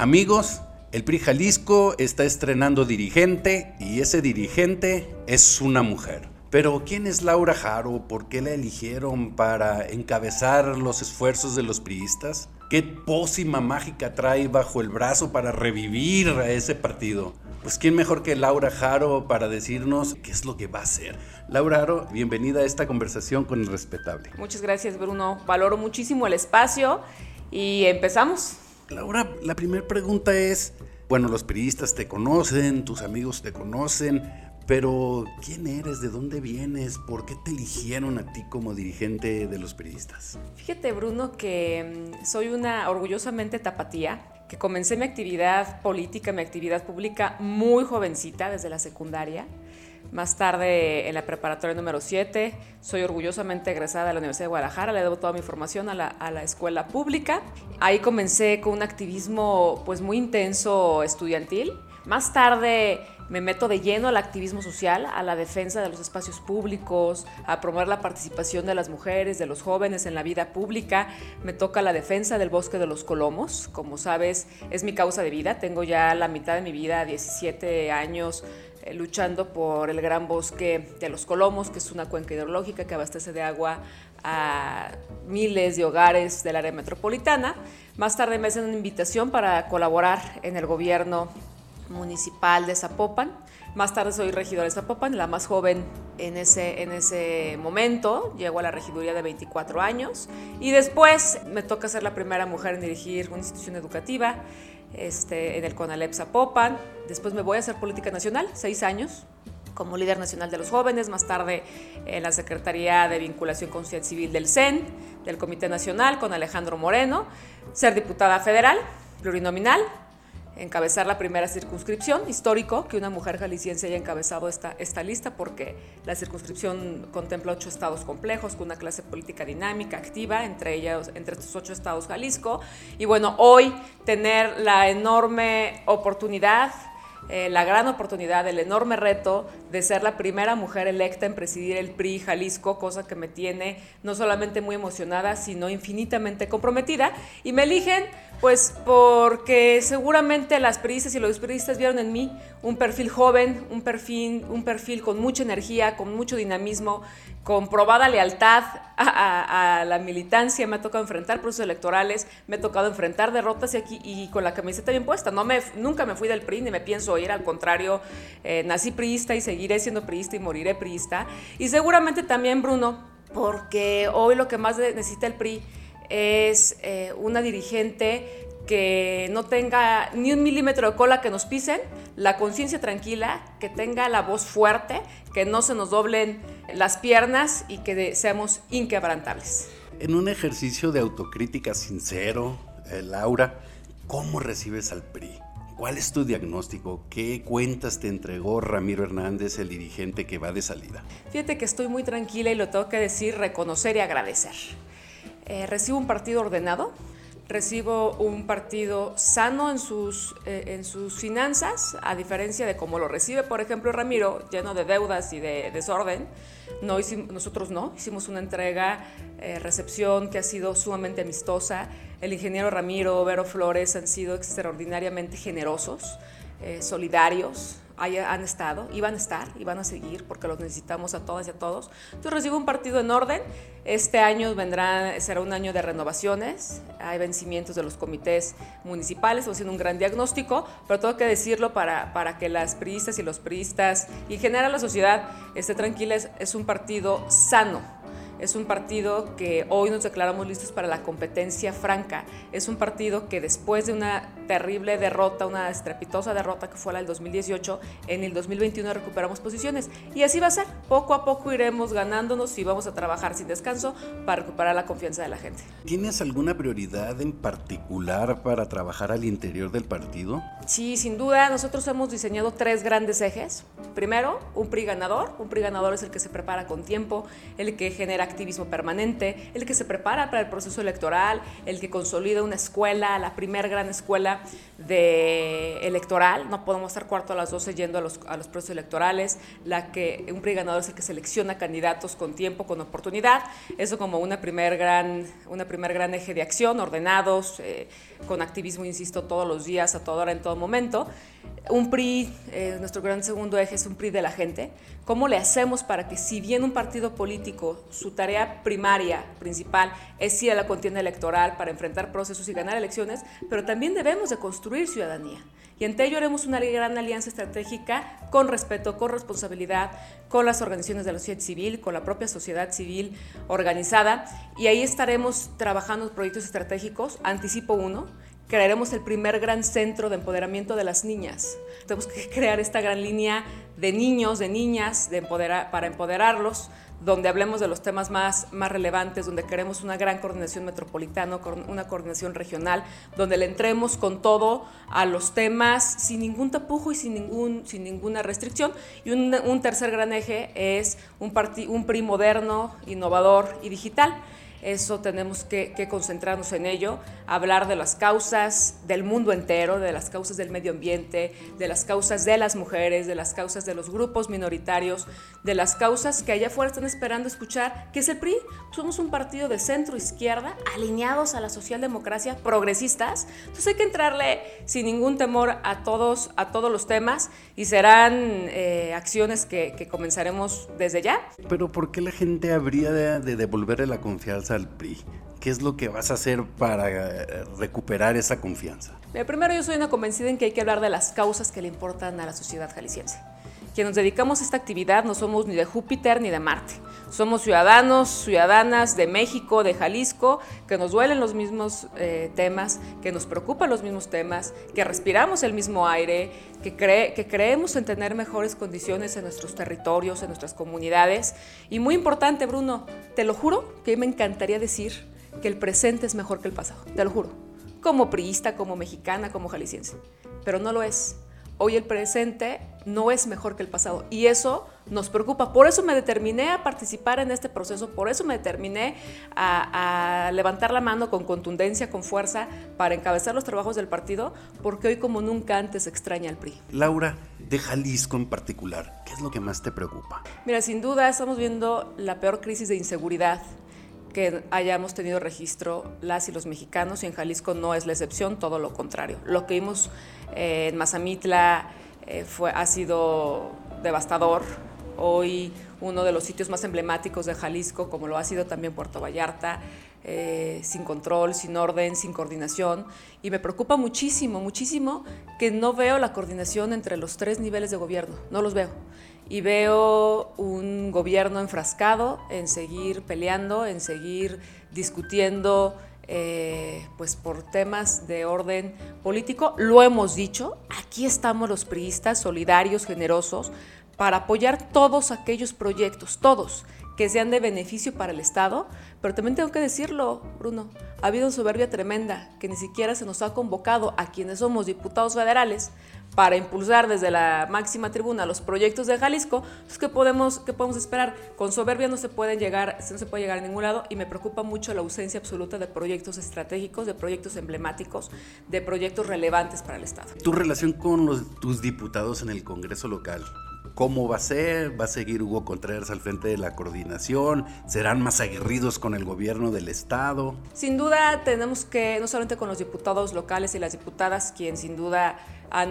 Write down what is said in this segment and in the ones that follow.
Amigos, el PRI Jalisco está estrenando dirigente y ese dirigente es una mujer. Pero ¿quién es Laura Jaro? ¿Por qué la eligieron para encabezar los esfuerzos de los priistas? ¿Qué pócima mágica trae bajo el brazo para revivir a ese partido? Pues quién mejor que Laura Jaro para decirnos qué es lo que va a hacer. Laura Jaro, bienvenida a esta conversación con el respetable. Muchas gracias Bruno, valoro muchísimo el espacio y empezamos. Laura, la primera pregunta es, bueno, los periodistas te conocen, tus amigos te conocen, pero ¿quién eres? ¿De dónde vienes? ¿Por qué te eligieron a ti como dirigente de los periodistas? Fíjate, Bruno, que mm, soy una orgullosamente tapatía, que comencé mi actividad política, mi actividad pública muy jovencita, desde la secundaria. Más tarde en la preparatoria número 7, soy orgullosamente egresada de la Universidad de Guadalajara, le debo toda mi formación a la, a la, escuela pública. Ahí comencé con un activismo pues muy intenso estudiantil. Más tarde me meto de lleno al activismo social, a la defensa de los espacios públicos, a promover la participación de las mujeres, de los jóvenes en la vida pública. Me toca la defensa del bosque de los colomos. Como sabes, es mi causa de vida. Tengo ya la mitad de mi vida, 17 años, eh, luchando por el gran bosque de los colomos, que es una cuenca hidrológica que abastece de agua a miles de hogares del área metropolitana. Más tarde me hacen una invitación para colaborar en el gobierno municipal de Zapopan. Más tarde soy regidora de Zapopan, la más joven en ese, en ese momento. Llego a la regiduría de 24 años. Y después me toca ser la primera mujer en dirigir una institución educativa este, en el CONALEP Zapopan. Después me voy a hacer política nacional, seis años como líder nacional de los jóvenes, más tarde en la Secretaría de Vinculación con Sociedad Civil del CEN, del Comité Nacional, con Alejandro Moreno, ser diputada federal, plurinominal, encabezar la primera circunscripción, histórico que una mujer jalisciense haya encabezado esta, esta lista porque la circunscripción contempla ocho estados complejos con una clase política dinámica, activa, entre ellos, entre estos ocho estados Jalisco. Y bueno, hoy tener la enorme oportunidad eh, la gran oportunidad, el enorme reto de ser la primera mujer electa en presidir el PRI Jalisco, cosa que me tiene no solamente muy emocionada, sino infinitamente comprometida. Y me eligen pues porque seguramente las periodistas y los periodistas vieron en mí un perfil joven, un perfil, un perfil con mucha energía, con mucho dinamismo, con probada lealtad a, la militancia. Me ha tocado enfrentar procesos electorales, me ha tocado enfrentar derrotas y, aquí, y con la camiseta bien puesta. No me, nunca me fui del PRI ni me pienso ir, al contrario, eh, nací priista y seguiré siendo priista y moriré priista. Y seguramente también, Bruno, porque hoy lo que más necesita el PRI es eh, una dirigente que no tenga ni un milímetro de cola que nos pisen, la conciencia tranquila, que tenga la voz fuerte, que no se nos doblen las piernas y que seamos inquebrantables. En un ejercicio de autocrítica sincero, eh, Laura, ¿cómo recibes al PRI? ¿Cuál es tu diagnóstico? ¿Qué cuentas te entregó Ramiro Hernández, el dirigente que va de salida? Fíjate que estoy muy tranquila y lo tengo que decir, reconocer y agradecer. Eh, recibo un partido ordenado, recibo un partido sano en sus, eh, en sus finanzas, a diferencia de cómo lo recibe, por ejemplo, Ramiro, lleno de deudas y de desorden. No nosotros no, hicimos una entrega, eh, recepción que ha sido sumamente amistosa. El ingeniero Ramiro, Vero Flores han sido extraordinariamente generosos, solidarios, han estado, iban a estar, iban a seguir, porque los necesitamos a todas y a todos. Entonces recibo un partido en orden. Este año vendrá, será un año de renovaciones, hay vencimientos de los comités municipales, estamos haciendo un gran diagnóstico, pero tengo que decirlo para, para que las priistas y los priistas y en general la sociedad esté tranquila, es un partido sano es un partido que hoy nos declaramos listos para la competencia franca. Es un partido que después de una terrible derrota, una estrepitosa derrota que fue la del 2018, en el 2021 recuperamos posiciones. Y así va a ser. Poco a poco iremos ganándonos y vamos a trabajar sin descanso para recuperar la confianza de la gente. ¿Tienes alguna prioridad en particular para trabajar al interior del partido? Sí, sin duda. Nosotros hemos diseñado tres grandes ejes. Primero, un PRI ganador. Un PRI ganador es el que se prepara con tiempo, el que genera activismo permanente, el que se prepara para el proceso electoral, el que consolida una escuela, la primer gran escuela de electoral. No podemos estar cuarto a las 12 yendo a los, a los procesos electorales. La que un PRI ganador es el que selecciona candidatos con tiempo, con oportunidad. Eso como una primer gran, una primer gran eje de acción, ordenados, eh, con activismo, insisto, todos los días, a toda hora, en todo momento. Un PRI, eh, nuestro gran segundo eje es un PRI de la gente. ¿Cómo le hacemos para que si bien un partido político, su tarea primaria, principal, es ir a la contienda electoral para enfrentar procesos y ganar elecciones, pero también debemos de construir ciudadanía? Y ante ello haremos una gran alianza estratégica con respeto, con responsabilidad, con las organizaciones de la sociedad civil, con la propia sociedad civil organizada. Y ahí estaremos trabajando proyectos estratégicos. Anticipo uno, crearemos el primer gran centro de empoderamiento de las niñas. Tenemos que crear esta gran línea de niños, de niñas, para empoderarlos, donde hablemos de los temas más, más relevantes, donde queremos una gran coordinación metropolitana, una coordinación regional, donde le entremos con todo a los temas sin ningún tapujo y sin, ningún, sin ninguna restricción. Y un, un tercer gran eje es un, un PRI moderno, innovador y digital. Eso tenemos que, concentrarnos en ello, hablar de las causas del mundo entero, de las causas del medio ambiente, de las causas de las mujeres, de las causas de los grupos minoritarios, de las causas que allá afuera están esperando escuchar, que es el PRI. Somos un partido de centro izquierda, alineados a la socialdemocracia, progresistas. Entonces hay que entrarle sin ningún temor a todos, a todos los temas y serán eh, acciones que, comenzaremos desde ya. Pero ¿por qué la gente habría de, de devolverle la confianza? Al PRI? ¿Qué es lo que vas a hacer para eh, recuperar esa confianza? primero, yo soy una convencida en que hay que hablar de las causas que le importan a la sociedad jalisciense. Quienes nos dedicamos a esta actividad no somos ni de Júpiter ni de Marte. Somos ciudadanos, ciudadanas de México, de Jalisco, que nos duelen los mismos eh, temas, que nos preocupan los mismos temas, que respiramos el mismo aire, que, que creemos en tener mejores condiciones en nuestros territorios, en nuestras comunidades. Y muy importante, Bruno, te lo juro que me encantaría decir que el presente es mejor que el pasado, te lo juro. Como priista, como mexicana, como jalisciense. Pero no lo es hoy el presente no es mejor que el pasado y eso nos preocupa. Por eso me determiné a participar en este proceso, por eso me determiné a, levantar la mano con contundencia, con fuerza, para encabezar los trabajos del partido, porque hoy como nunca antes extraña al PRI. Laura, de Jalisco en particular, ¿qué es lo que más te preocupa? Mira, sin duda estamos viendo la peor crisis de inseguridad que hayamos tenido registro las y los mexicanos y en Jalisco no es la excepción, todo lo contrario. Lo que vimos eh, en Mazamitla eh, fue, ha sido devastador. Hoy uno de los sitios más emblemáticos de Jalisco, como lo ha sido también Puerto Vallarta, eh, sin control, sin orden, sin coordinación. Y me preocupa muchísimo, muchísimo que no veo la coordinación entre los tres niveles de gobierno, no los veo y veo un gobierno enfrascado en seguir peleando, en seguir discutiendo eh, pues por temas de orden político. Lo hemos dicho, aquí estamos los priistas solidarios, generosos, para apoyar todos aquellos proyectos, todos, que sean de beneficio para el Estado, pero también tengo que decirlo, Bruno, ha habido soberbia tremenda que ni siquiera se nos ha convocado a quienes somos diputados federales para impulsar desde la máxima tribuna los proyectos de Jalisco, pues, ¿qué podemos, qué podemos esperar? Con soberbia no se, pueden llegar, no se puede llegar a ningún lado y me preocupa mucho la ausencia absoluta de proyectos estratégicos, de proyectos emblemáticos, de proyectos relevantes para el Estado. Tu relación con tus diputados en el Congreso local, ¿Cómo va a ser? ¿Va a seguir Hugo Contreras al frente de la coordinación? ¿Serán más aguerridos con el gobierno del Estado? Sin duda tenemos que, no solamente con los diputados locales y las diputadas, quien sin duda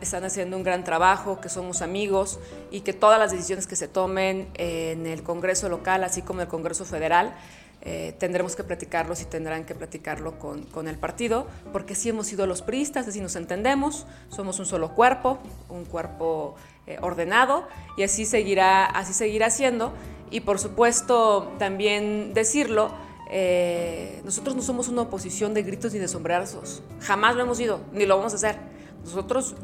están haciendo un gran trabajo, que somos amigos y que todas las decisiones que se tomen en el Congreso local, así como en el Congreso federal, eh, tendremos que platicarlos y tendrán que platicarlo con, con, el partido, porque sí hemos sido los priistas, así nos entendemos, somos un solo cuerpo, un cuerpo eh, ordenado y así seguirá, así seguirá siendo. Y por supuesto también decirlo, eh, nosotros no somos una oposición de gritos ni de sombrerazos, jamás lo hemos sido, ni lo vamos a hacer. Nosotros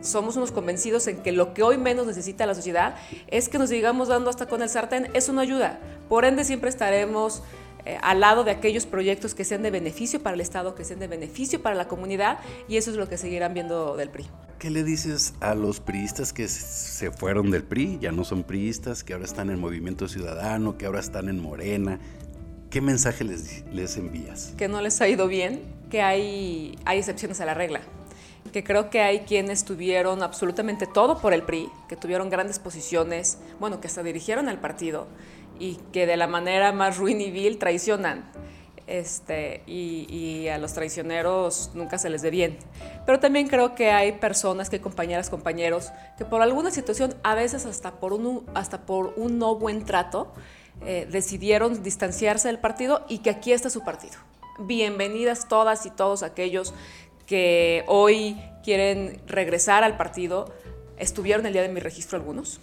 somos unos convencidos en que lo que hoy menos necesita la sociedad es que nos sigamos dando hasta con el sartén. Eso no ayuda. Por ende, siempre estaremos eh, al lado de aquellos proyectos que sean de beneficio para el Estado, que sean de beneficio para la comunidad, y eso es lo que seguirán viendo del PRI. ¿qué le dices a los priistas que se fueron del PRI, ya no son priistas, que ahora están en Movimiento Ciudadano, que ahora están en Morena? ¿Qué mensaje les, les envías? Que no les ha ido bien, que hay, hay excepciones a la regla que creo que hay quienes tuvieron absolutamente todo por el PRI, que tuvieron grandes posiciones, bueno, que hasta dirigieron al partido y que de la manera más ruin y vil traicionan. Este, y, a los traicioneros nunca se les dé bien. Pero también creo que hay personas, que hay compañeras, compañeros, que por alguna situación, a veces hasta por un, hasta por un no buen trato, eh, decidieron distanciarse del partido y que aquí está su partido. Bienvenidas todas y todos aquellos que hoy quieren regresar al partido. Estuvieron el día de mi registro algunos,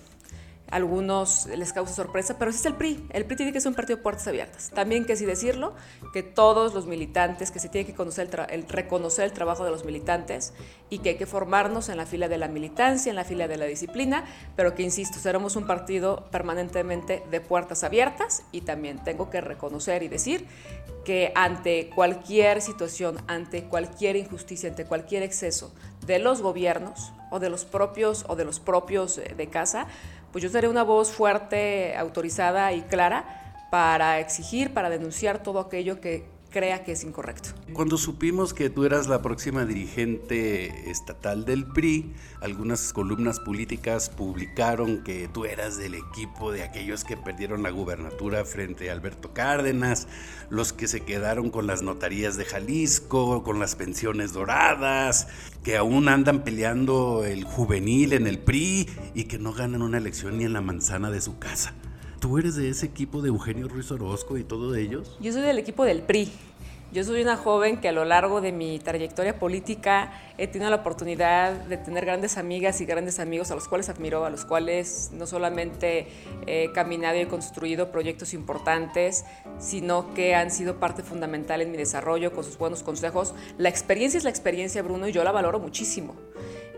algunos les causa sorpresa, pero ese es el PRI. El PRI tiene que ser un partido de puertas abiertas. También que sí decirlo, que todos los militantes, que se tiene que conocer el, reconocer el trabajo de los militantes y que hay que formarnos en la fila de la militancia, en la fila de la disciplina, pero que, insisto, seremos un partido permanentemente de puertas abiertas y también tengo que reconocer y decir que ante cualquier situación, ante cualquier injusticia, ante cualquier exceso de los gobiernos o de los propios o de los propios eh, de casa, pues yo seré una voz fuerte, autorizada y clara para exigir, para denunciar todo aquello que crea que es incorrecto. Cuando supimos que tú eras la próxima dirigente estatal del PRI, algunas columnas políticas publicaron que tú eras del equipo de aquellos que perdieron la gubernatura frente a Alberto Cárdenas, los que se quedaron con las notarías de Jalisco, con las pensiones doradas, que aún andan peleando el juvenil en el PRI y que no ganan una elección ni en la manzana de su casa. ¿Tú eres de ese equipo de Eugenio Ruiz Orozco y todo ellos? Yo soy del equipo del PRI. Yo soy una joven que a lo largo de mi trayectoria política he tenido la oportunidad de tener grandes amigas y grandes amigos a los cuales admiro, a los cuales no solamente he caminado y he construido proyectos importantes, sino que han sido parte fundamental en mi desarrollo con sus buenos consejos. La experiencia es la experiencia, Bruno, y yo la valoro muchísimo.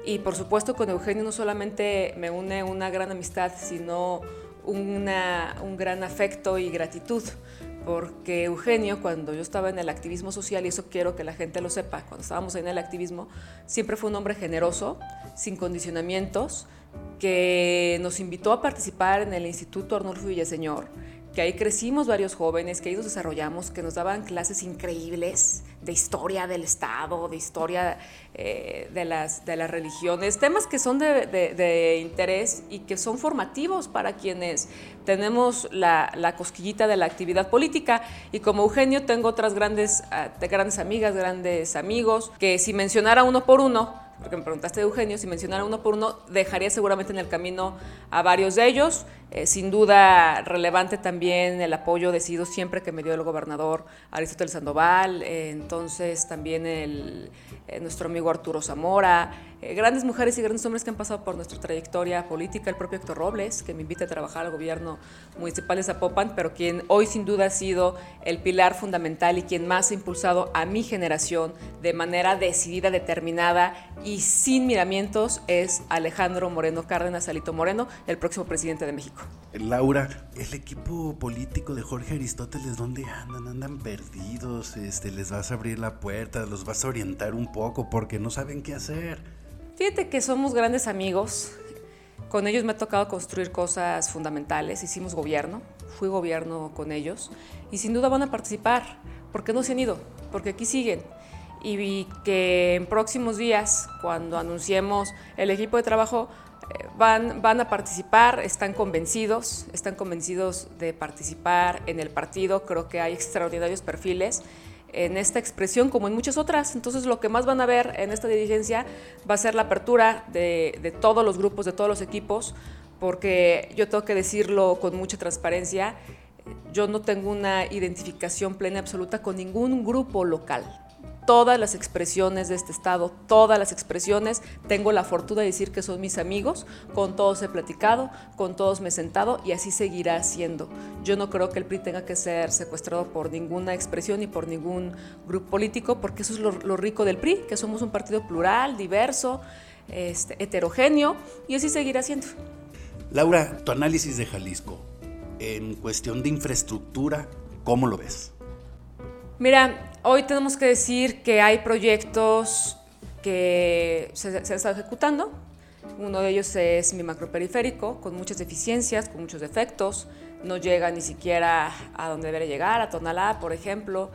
Y por supuesto con Eugenio no solamente me une una gran amistad, sino un gran afecto y gratitud porque Eugenio, cuando yo estaba en el activismo social, y eso quiero que la gente lo sepa, cuando estábamos en el activismo, siempre fue un hombre generoso, sin condicionamientos, que nos invitó a participar en el Instituto Arnulfo Villaseñor, que ahí crecimos varios jóvenes, que ahí nos desarrollamos, que nos daban clases increíbles de historia del Estado, de historia eh, de, las, de las religiones, temas que son de, interés y que son formativos para quienes tenemos la, la, cosquillita de la actividad política. Y como Eugenio tengo otras grandes, ah, grandes amigas, grandes amigos, que si mencionara uno por uno, porque me preguntaste Eugenio, si mencionara uno por uno, dejaría seguramente en el camino a varios de ellos. Eh, sin duda relevante también el apoyo decidido siempre que me dio el gobernador Aristóteles Sandoval, eh, entonces también el, eh, nuestro amigo Arturo Zamora, grandes mujeres y grandes hombres que han pasado por nuestra trayectoria política, el propio Héctor Robles, que me invita a trabajar al gobierno municipal de Zapopan, pero quien hoy sin duda ha sido el pilar fundamental y quien más ha impulsado a mi generación de manera decidida, determinada y sin miramientos es Alejandro Moreno Cárdenas, Alito Moreno, el próximo presidente de México. Laura, el equipo político de Jorge Aristóteles, ¿dónde andan? Andan perdidos, este, les vas a abrir la puerta, los vas a orientar un poco porque no saben qué hacer. Fíjate que somos grandes amigos. Con ellos me ha tocado construir cosas fundamentales. Hicimos gobierno, fui gobierno con ellos y sin duda van a participar. ¿Por qué no se han ido? Porque aquí siguen. Y vi que en próximos días, cuando anunciemos el equipo de trabajo, van, van a participar, están convencidos, están convencidos de participar en el partido, creo que hay extraordinarios perfiles en esta expresión como en muchas otras. Entonces lo que más van a ver en esta dirigencia va a ser la apertura de, de, todos los grupos, de todos los equipos, porque yo tengo que decirlo con mucha transparencia, yo no tengo una identificación plena y absoluta con ningún grupo local todas las expresiones de este estado, todas las expresiones. Tengo la fortuna de decir que son mis amigos, con todos he platicado, con todos me he sentado y así seguirá siendo. Yo no creo que el PRI tenga que ser secuestrado por ninguna expresión ni por ningún grupo político, porque eso es lo, rico del PRI, que somos un partido plural, diverso, este, heterogéneo y así seguirá siendo. Laura, tu análisis de Jalisco en cuestión de infraestructura, ¿cómo lo ves? Mira, hoy tenemos que decir que hay proyectos que se, se estado ejecutando. Uno de ellos es mi macroperiférico, con muchas deficiencias, con muchos defectos. No llega ni siquiera a donde debería llegar, a Tonalá, por ejemplo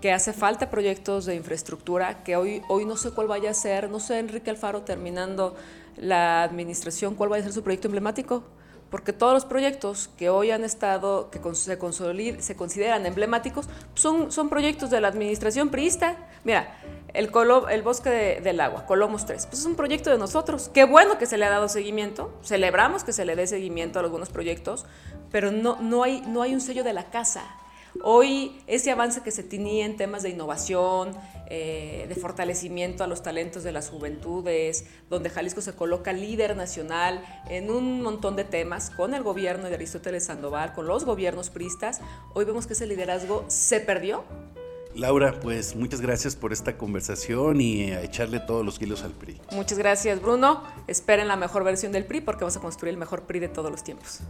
que hace falta proyectos de infraestructura, que hoy, hoy no sé cuál vaya a ser, no sé Enrique Alfaro terminando la administración, cuál vaya a ser su proyecto emblemático, porque todos los proyectos que hoy han estado, que se, se consideran emblemáticos, son, son proyectos de la administración priista. Mira, el, el bosque del agua, Colomos 3, pues es un proyecto de nosotros. Qué bueno que se le ha dado seguimiento, celebramos que se le dé seguimiento a algunos proyectos, pero no, no, hay, no hay un sello de la casa, Hoy ese avance que se tenía en temas de innovación, eh, de fortalecimiento a los talentos de las juventudes, donde Jalisco se coloca líder nacional en un montón de temas con el gobierno de Aristóteles Sandoval, con los gobiernos pristas, hoy vemos que ese liderazgo se perdió. Laura, pues muchas gracias por esta conversación y a echarle todos los kilos al PRI. Muchas gracias, Bruno. Esperen la mejor versión del PRI porque vamos a construir el mejor PRI de todos los tiempos.